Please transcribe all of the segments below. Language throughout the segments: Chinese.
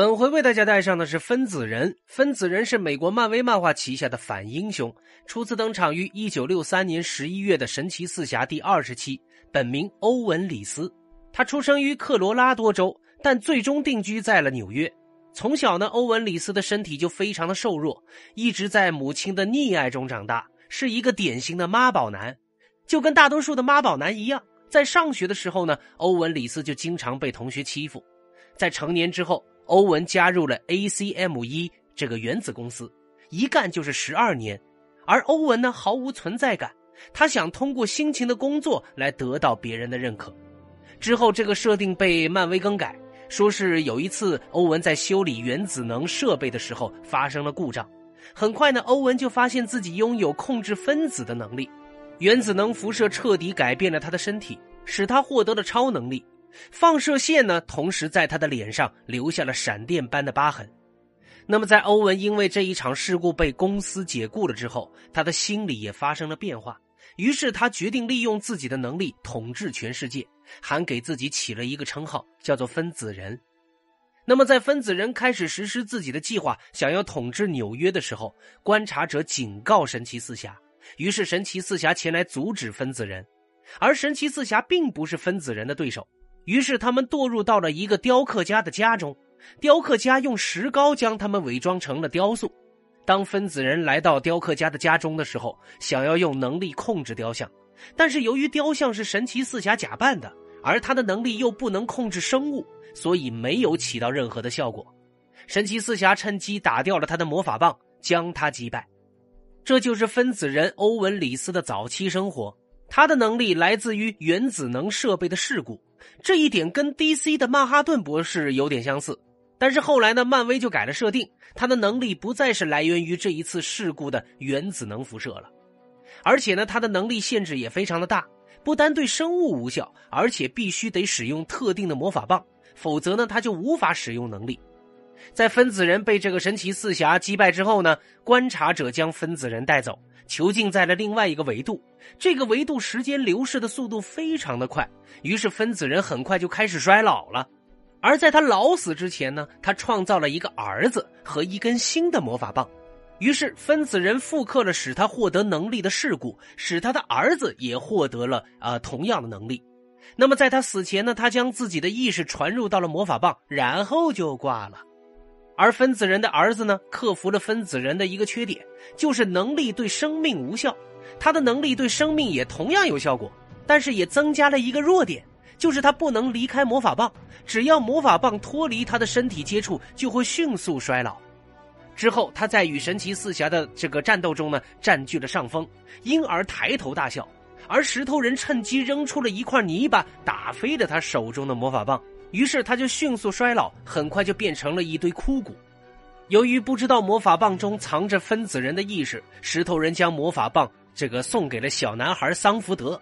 本回为大家带上的是分子人。分子人是美国漫威漫画旗下的反英雄，初次登场于一九六三年十一月的《神奇四侠》第二十期。本名欧文·里斯，他出生于科罗拉多州，但最终定居在了纽约。从小呢，欧文·里斯的身体就非常的瘦弱，一直在母亲的溺爱中长大，是一个典型的妈宝男。就跟大多数的妈宝男一样，在上学的时候呢，欧文·里斯就经常被同学欺负。在成年之后，欧文加入了 ACM 一这个原子公司，一干就是十二年，而欧文呢毫无存在感，他想通过辛勤的工作来得到别人的认可。之后这个设定被漫威更改，说是有一次欧文在修理原子能设备的时候发生了故障，很快呢欧文就发现自己拥有控制分子的能力，原子能辐射彻底改变了他的身体，使他获得了超能力。放射线呢，同时在他的脸上留下了闪电般的疤痕。那么，在欧文因为这一场事故被公司解雇了之后，他的心理也发生了变化。于是，他决定利用自己的能力统治全世界，还给自己起了一个称号，叫做分子人。那么，在分子人开始实施自己的计划，想要统治纽约的时候，观察者警告神奇四侠，于是神奇四侠前来阻止分子人，而神奇四侠并不是分子人的对手。于是他们堕入到了一个雕刻家的家中，雕刻家用石膏将他们伪装成了雕塑。当分子人来到雕刻家的家中的时候，想要用能力控制雕像，但是由于雕像是神奇四侠假扮的，而他的能力又不能控制生物，所以没有起到任何的效果。神奇四侠趁机打掉了他的魔法棒，将他击败。这就是分子人欧文·里斯的早期生活。他的能力来自于原子能设备的事故。这一点跟 DC 的曼哈顿博士有点相似，但是后来呢，漫威就改了设定，他的能力不再是来源于这一次事故的原子能辐射了，而且呢，他的能力限制也非常的大，不单对生物无效，而且必须得使用特定的魔法棒，否则呢，他就无法使用能力。在分子人被这个神奇四侠击败之后呢，观察者将分子人带走。囚禁在了另外一个维度，这个维度时间流逝的速度非常的快，于是分子人很快就开始衰老了。而在他老死之前呢，他创造了一个儿子和一根新的魔法棒，于是分子人复刻了使他获得能力的事故，使他的儿子也获得了啊同样的能力。那么在他死前呢，他将自己的意识传入到了魔法棒，然后就挂了。而分子人的儿子呢，克服了分子人的一个缺点，就是能力对生命无效。他的能力对生命也同样有效果，但是也增加了一个弱点，就是他不能离开魔法棒。只要魔法棒脱离他的身体接触，就会迅速衰老。之后，他在与神奇四侠的这个战斗中呢，占据了上风，因而抬头大笑。而石头人趁机扔出了一块泥巴，打飞了他手中的魔法棒。于是他就迅速衰老，很快就变成了一堆枯骨。由于不知道魔法棒中藏着分子人的意识，石头人将魔法棒这个送给了小男孩桑福德。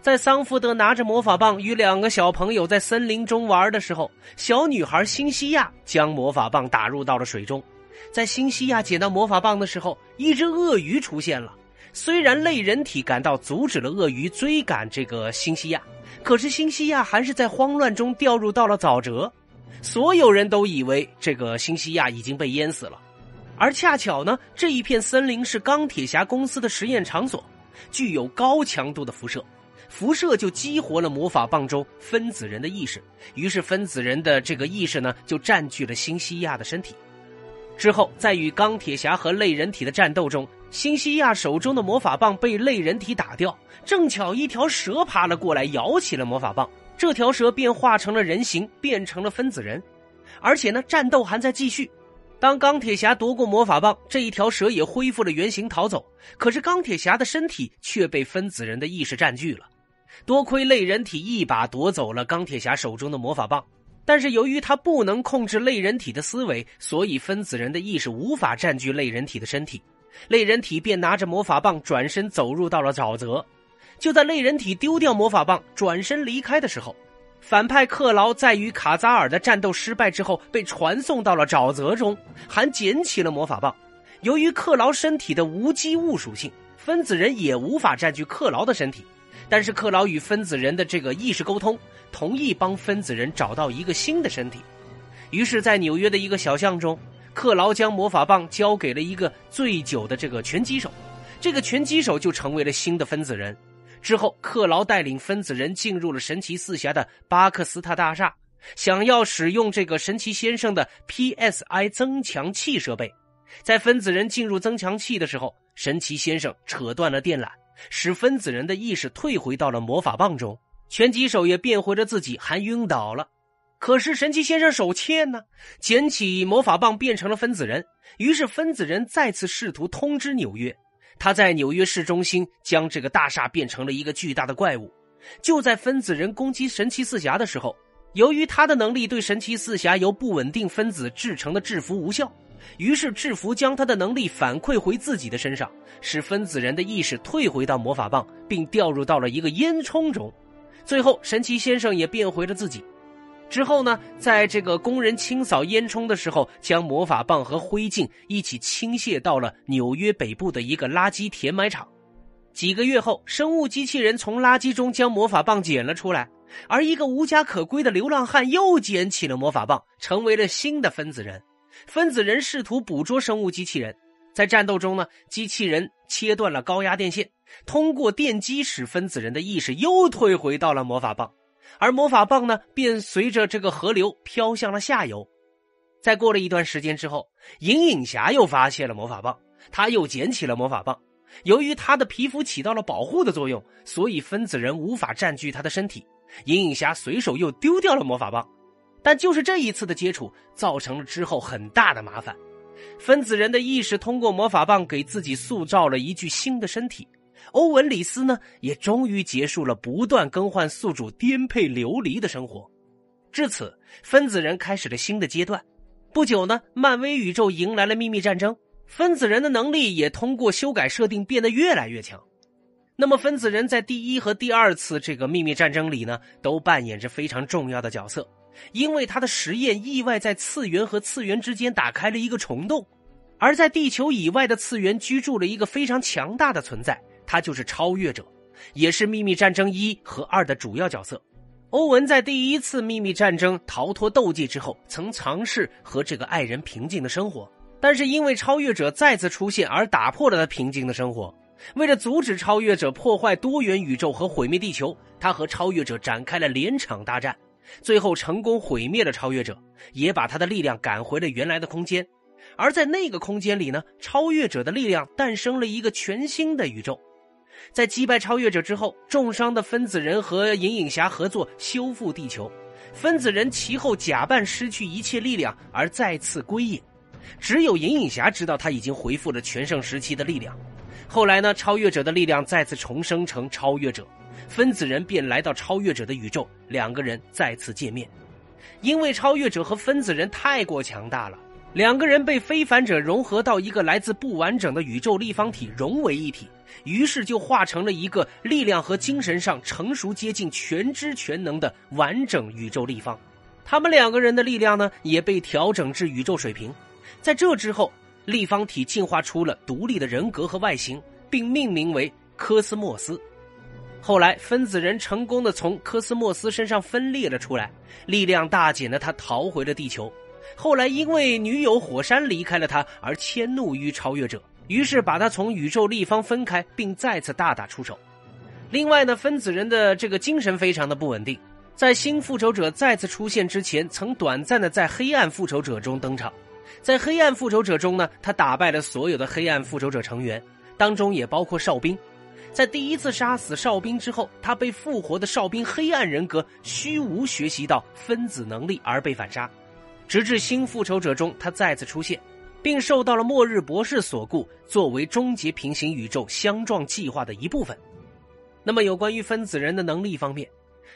在桑福德拿着魔法棒与两个小朋友在森林中玩的时候，小女孩新西亚将魔法棒打入到了水中。在新西亚捡到魔法棒的时候，一只鳄鱼出现了。虽然类人体赶到阻止了鳄鱼追赶这个新西亚。可是，新西亚还是在慌乱中掉入到了沼泽，所有人都以为这个新西亚已经被淹死了，而恰巧呢，这一片森林是钢铁侠公司的实验场所，具有高强度的辐射，辐射就激活了魔法棒中分子人的意识，于是分子人的这个意识呢，就占据了新西亚的身体。之后，在与钢铁侠和类人体的战斗中，新西亚手中的魔法棒被类人体打掉，正巧一条蛇爬了过来，咬起了魔法棒，这条蛇变化成了人形，变成了分子人。而且呢，战斗还在继续。当钢铁侠夺过魔法棒，这一条蛇也恢复了原形逃走，可是钢铁侠的身体却被分子人的意识占据了。多亏类人体一把夺走了钢铁侠手中的魔法棒。但是由于他不能控制类人体的思维，所以分子人的意识无法占据类人体的身体，类人体便拿着魔法棒转身走入到了沼泽。就在类人体丢掉魔法棒转身离开的时候，反派克劳在与卡扎尔的战斗失败之后被传送到了沼泽中，还捡起了魔法棒。由于克劳身体的无机物属性，分子人也无法占据克劳的身体。但是克劳与分子人的这个意识沟通，同意帮分子人找到一个新的身体。于是，在纽约的一个小巷中，克劳将魔法棒交给了一个醉酒的这个拳击手，这个拳击手就成为了新的分子人。之后，克劳带领分子人进入了神奇四侠的巴克斯特大厦，想要使用这个神奇先生的 PSI 增强器设备。在分子人进入增强器的时候，神奇先生扯断了电缆，使分子人的意识退回到了魔法棒中。拳击手也变回了自己，还晕倒了。可是神奇先生手欠呢，捡起魔法棒变成了分子人。于是分子人再次试图通知纽约。他在纽约市中心将这个大厦变成了一个巨大的怪物。就在分子人攻击神奇四侠的时候，由于他的能力对神奇四侠由不稳定分子制成的制服无效，于是制服将他的能力反馈回自己的身上，使分子人的意识退回到魔法棒，并掉入到了一个烟囱中。最后，神奇先生也变回了自己。之后呢，在这个工人清扫烟囱的时候，将魔法棒和灰烬一起倾泻到了纽约北部的一个垃圾填埋场。几个月后，生物机器人从垃圾中将魔法棒捡了出来，而一个无家可归的流浪汉又捡起了魔法棒，成为了新的分子人。分子人试图捕捉生物机器人，在战斗中呢，机器人切断了高压电线，通过电击使分子人的意识又退回到了魔法棒。而魔法棒呢，便随着这个河流飘向了下游。在过了一段时间之后，银影侠又发现了魔法棒，他又捡起了魔法棒。由于他的皮肤起到了保护的作用，所以分子人无法占据他的身体。银影侠随手又丢掉了魔法棒，但就是这一次的接触，造成了之后很大的麻烦。分子人的意识通过魔法棒给自己塑造了一具新的身体。欧文·里斯呢，也终于结束了不断更换宿主、颠沛流离的生活。至此，分子人开始了新的阶段。不久呢，漫威宇宙迎来了秘密战争，分子人的能力也通过修改设定变得越来越强。那么，分子人在第一和第二次这个秘密战争里呢，都扮演着非常重要的角色，因为他的实验意外在次元和次元之间打开了一个虫洞，而在地球以外的次元居住了一个非常强大的存在。他就是超越者，也是秘密战争一和二的主要角色。欧文在第一次秘密战争逃脱斗技之后，曾尝试和这个爱人平静的生活，但是因为超越者再次出现而打破了他平静的生活。为了阻止超越者破坏多元宇宙和毁灭地球，他和超越者展开了连场大战，最后成功毁灭了超越者，也把他的力量赶回了原来的空间。而在那个空间里呢，超越者的力量诞生了一个全新的宇宙。在击败超越者之后，重伤的分子人和银影侠合作修复地球。分子人其后假扮失去一切力量而再次归隐，只有银影侠知道他已经恢复了全盛时期的力量。后来呢，超越者的力量再次重生成超越者，分子人便来到超越者的宇宙，两个人再次见面。因为超越者和分子人太过强大了，两个人被非凡者融合到一个来自不完整的宇宙立方体融为一体。于是就化成了一个力量和精神上成熟、接近全知全能的完整宇宙立方。他们两个人的力量呢，也被调整至宇宙水平。在这之后，立方体进化出了独立的人格和外形，并命名为科斯莫斯。后来，分子人成功的从科斯莫斯身上分裂了出来，力量大减的他逃回了地球。后来，因为女友火山离开了他，而迁怒于超越者。于是把他从宇宙立方分开，并再次大打出手。另外呢，分子人的这个精神非常的不稳定，在新复仇者再次出现之前，曾短暂的在黑暗复仇者中登场。在黑暗复仇者中呢，他打败了所有的黑暗复仇者成员，当中也包括哨兵。在第一次杀死哨兵之后，他被复活的哨兵黑暗人格虚无学习到分子能力而被反杀，直至新复仇者中他再次出现。并受到了末日博士所雇，作为终结平行宇宙相撞计划的一部分。那么，有关于分子人的能力方面，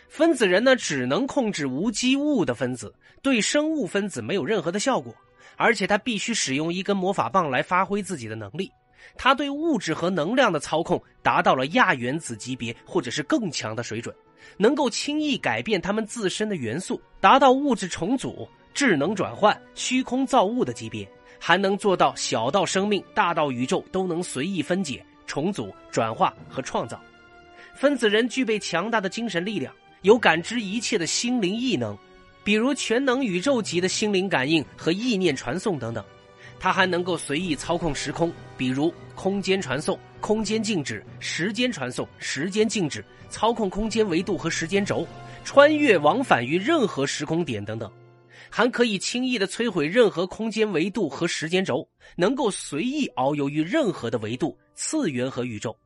分子人呢只能控制无机物的分子，对生物分子没有任何的效果，而且他必须使用一根魔法棒来发挥自己的能力。他对物质和能量的操控达到了亚原子级别或者是更强的水准，能够轻易改变他们自身的元素，达到物质重组、智能转换、虚空造物的级别。还能做到小到生命，大到宇宙都能随意分解、重组、转化和创造。分子人具备强大的精神力量，有感知一切的心灵异能。比如全能宇宙级的心灵感应和意念传送等等。它还能够随意操控时空，比如空间传送、空间静止、时间传送、时间静止，操控空间维度和时间轴，穿越往返于任何时空点等等。还可以轻易的摧毁任何空间维度和时间轴，能够随意遨游于任何的维度、次元和宇宙。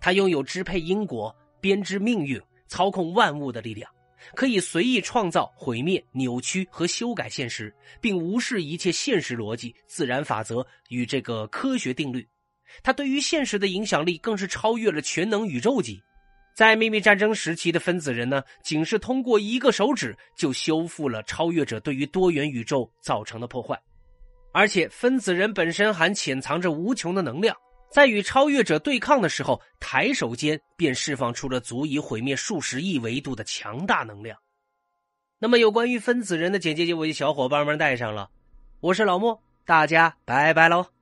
它拥有支配因果、编织命运、操控万物的力量，可以随意创造、毁灭、扭曲和修改现实，并无视一切现实逻辑、自然法则与这个科学定律。它对于现实的影响力更是超越了全能宇宙级。在秘密战争时期的分子人呢，仅是通过一个手指就修复了超越者对于多元宇宙造成的破坏，而且分子人本身还潜藏着无穷的能量，在与超越者对抗的时候，抬手间便释放出了足以毁灭数十亿维度的强大能量。那么，有关于分子人的简介就为小伙伴们带上了，我是老莫，大家拜拜喽。